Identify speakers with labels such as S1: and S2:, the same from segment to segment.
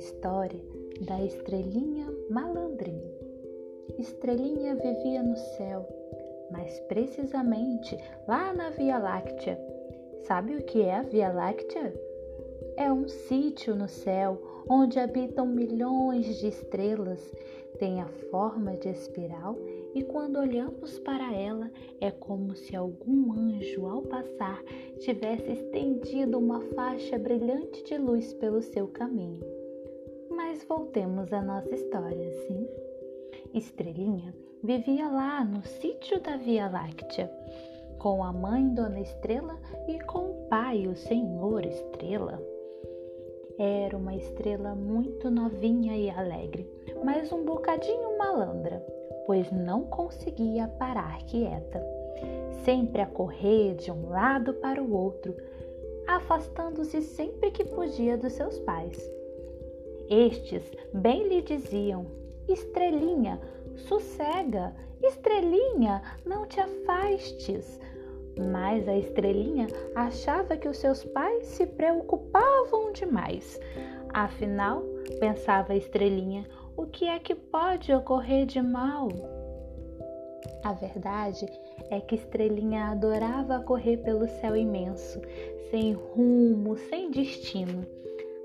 S1: história da estrelinha malandrinha. Estrelinha vivia no céu, mais precisamente lá na Via Láctea. Sabe o que é a Via Láctea? É um sítio no céu onde habitam milhões de estrelas. Tem a forma de espiral e quando olhamos para ela é como se algum anjo, ao passar, tivesse estendido uma faixa brilhante de luz pelo seu caminho. Mas voltemos à nossa história, sim? Estrelinha vivia lá no sítio da Via Láctea, com a mãe Dona Estrela e com o pai, o Senhor Estrela. Era uma estrela muito novinha e alegre, mas um bocadinho malandra, pois não conseguia parar quieta, sempre a correr de um lado para o outro, afastando-se sempre que podia dos seus pais. Estes bem lhe diziam: Estrelinha, sossega, estrelinha, não te afastes. Mas a estrelinha achava que os seus pais se preocupavam demais. Afinal, pensava a estrelinha, o que é que pode ocorrer de mal? A verdade é que Estrelinha adorava correr pelo céu imenso, sem rumo, sem destino.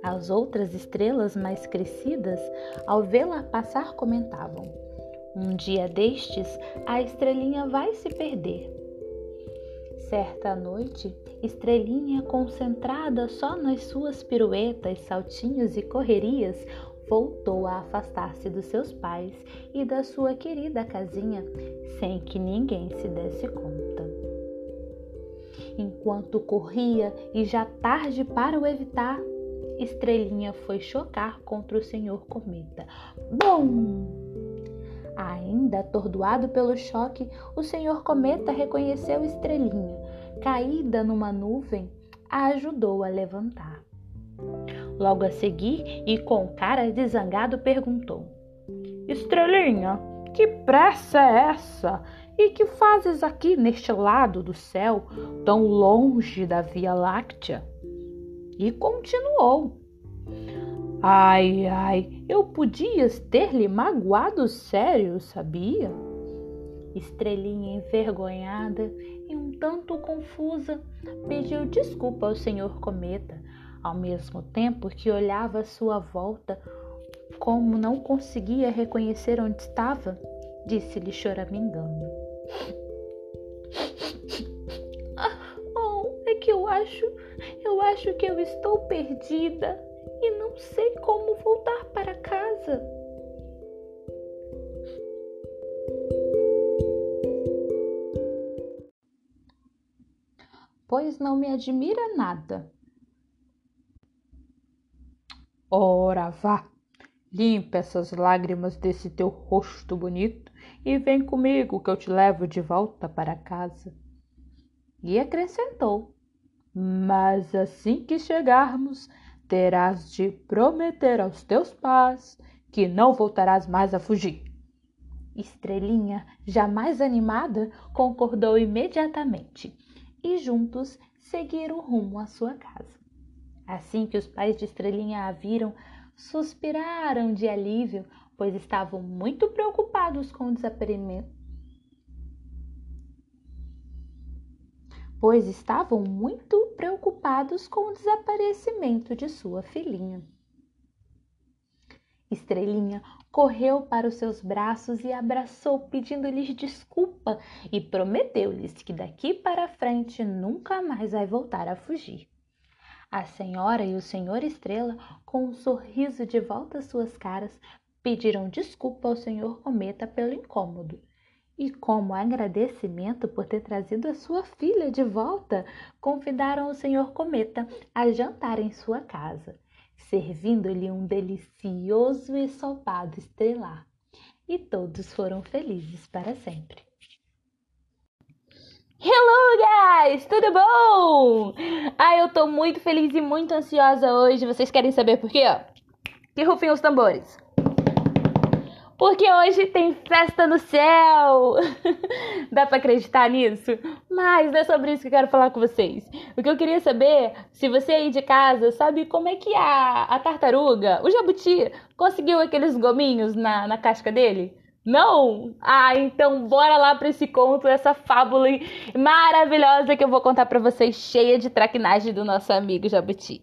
S1: As outras estrelas mais crescidas, ao vê-la passar, comentavam: Um dia destes, a estrelinha vai se perder. Certa noite, Estrelinha, concentrada só nas suas piruetas, saltinhos e correrias, voltou a afastar-se dos seus pais e da sua querida casinha sem que ninguém se desse conta. Enquanto corria e já tarde para o evitar, Estrelinha foi chocar contra o Senhor Cometa. Bom! Ainda atordoado pelo choque, o Senhor Cometa reconheceu Estrelinha. Caída numa nuvem, a ajudou a levantar. Logo a seguir, e com cara de zangado, perguntou: Estrelinha, que pressa é essa? E que fazes aqui neste lado do céu, tão longe da Via Láctea? E continuou: Ai, ai, eu podias ter-lhe magoado sério, sabia? Estrelinha envergonhada e um tanto confusa pediu desculpa ao senhor Cometa, ao mesmo tempo que olhava à sua volta, como não conseguia reconhecer onde estava, disse-lhe choramingando. Ah, oh, é que eu acho, acho que eu estou perdida e não sei como voltar para casa. Pois não me admira nada. Ora, vá, limpa essas lágrimas desse teu rosto bonito e vem comigo que eu te levo de volta para casa. E acrescentou: Mas assim que chegarmos, terás de prometer aos teus pais que não voltarás mais a fugir. Estrelinha, jamais animada, concordou imediatamente e juntos seguiram rumo à sua casa. Assim que os pais de Estrelinha a viram, suspiraram de alívio, pois estavam muito preocupados com o Pois estavam muito preocupados com o desaparecimento de sua filhinha. Estrelinha correu para os seus braços e abraçou, pedindo-lhes desculpa e prometeu-lhes que daqui para frente nunca mais vai voltar a fugir. A senhora e o senhor Estrela, com um sorriso de volta às suas caras, pediram desculpa ao senhor Cometa pelo incômodo. E, como agradecimento por ter trazido a sua filha de volta, convidaram o senhor Cometa a jantar em sua casa, servindo-lhe um delicioso ensopado estrelar. E todos foram felizes para sempre. Hello, guys! Tudo bom? Ah, eu tô muito feliz e muito ansiosa hoje. Vocês querem saber por quê? Que rufem os tambores. Porque hoje tem festa no céu. Dá para acreditar nisso? Mas não é sobre isso que eu quero falar com vocês. O que eu queria saber, se você aí de casa sabe como é que a, a tartaruga, o jabuti, conseguiu aqueles gominhos na, na casca dele? Não? Ah, então bora lá para esse conto, essa fábula maravilhosa que eu vou contar para vocês, cheia de traquinagem do nosso amigo Jabuti.